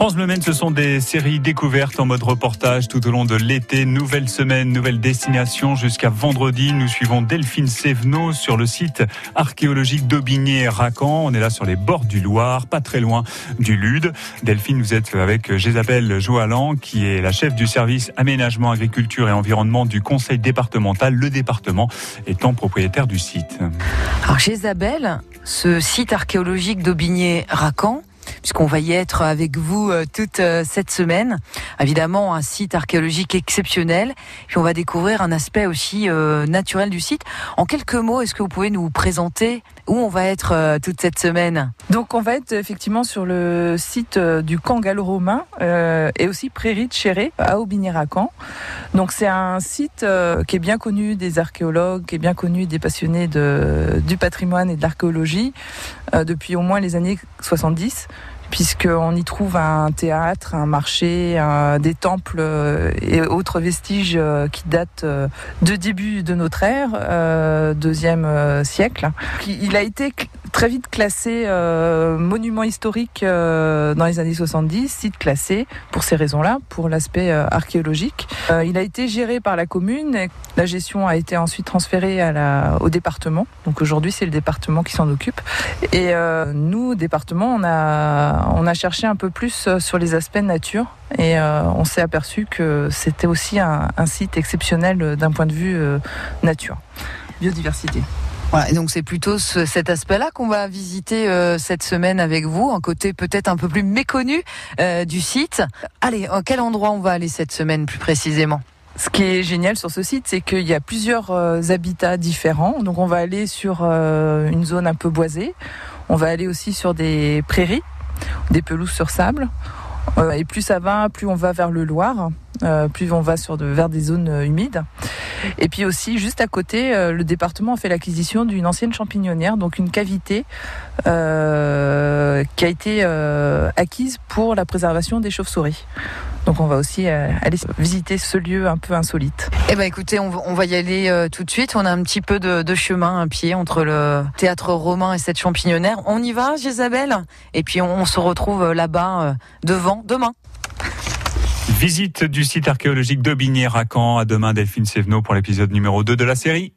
France ce sont des séries découvertes en mode reportage tout au long de l'été. Nouvelle semaine, nouvelle destination jusqu'à vendredi. Nous suivons Delphine Sévenot sur le site archéologique d'Aubigné-Racan. On est là sur les bords du Loir, pas très loin du Lude. Delphine, vous êtes avec Jésabelle Joalan, qui est la chef du service aménagement, agriculture et environnement du conseil départemental, le département étant propriétaire du site. Alors Jésabelle, ce site archéologique d'Aubigné-Racan, puisqu'on va y être avec vous euh, toute euh, cette semaine. Évidemment, un site archéologique exceptionnel. Puis on va découvrir un aspect aussi euh, naturel du site. En quelques mots, est-ce que vous pouvez nous présenter où on va être toute cette semaine? Donc on va être effectivement sur le site du camp gallo-romain et aussi Prairie de Chéré à Aubigné-Racan. Donc c'est un site qui est bien connu des archéologues, qui est bien connu des passionnés du patrimoine et de l'archéologie depuis au moins les années 70 puisqu'on y trouve un théâtre, un marché, des temples euh, et autres vestiges euh, qui datent euh, de début de notre ère, deuxième siècle. Très vite classé monument historique dans les années 70, site classé pour ces raisons-là, pour l'aspect archéologique. il a été géré par la commune. La gestion a été ensuite transférée au département. Donc aujourd'hui, c'est le département qui s'en occupe. Et nous, département, on a on a cherché un peu plus euh, sur les aspects nature et euh, on s'est aperçu que c'était aussi un, site exceptionnel euh, d'un point de vue nature, biodiversité. Voilà, donc c'est plutôt cet aspect-là qu'on va visiter cette semaine avec vous, un côté peut-être un peu plus méconnu du site. Allez, à quel endroit on va aller cette semaine plus précisément? Ce qui est génial sur ce site, c'est qu'il y a plusieurs habitats différents. Donc on va aller sur une zone un peu boisée. On va aller aussi sur des prairies des pelouses sur sable. Euh, et plus ça va, plus on va vers le Loir, euh, plus on va sur vers des zones euh, humides. Et puis aussi, juste à côté, le département a fait l'acquisition d'une ancienne champignonnière, donc une cavité qui a été acquise pour la préservation des chauves-souris. Donc on va aussi euh, aller visiter ce lieu un peu insolite. Eh ben écoutez, on, va y aller euh, tout de suite. On a un petit peu de, chemin, un pied entre le théâtre romain et cette champignonnaire. On y va, Isabelle Et puis on, se retrouve euh, là-bas devant demain. Visite du site archéologique de Bigné-Racan. À demain, Delphine Sévenot pour l'épisode numéro 2 de la série.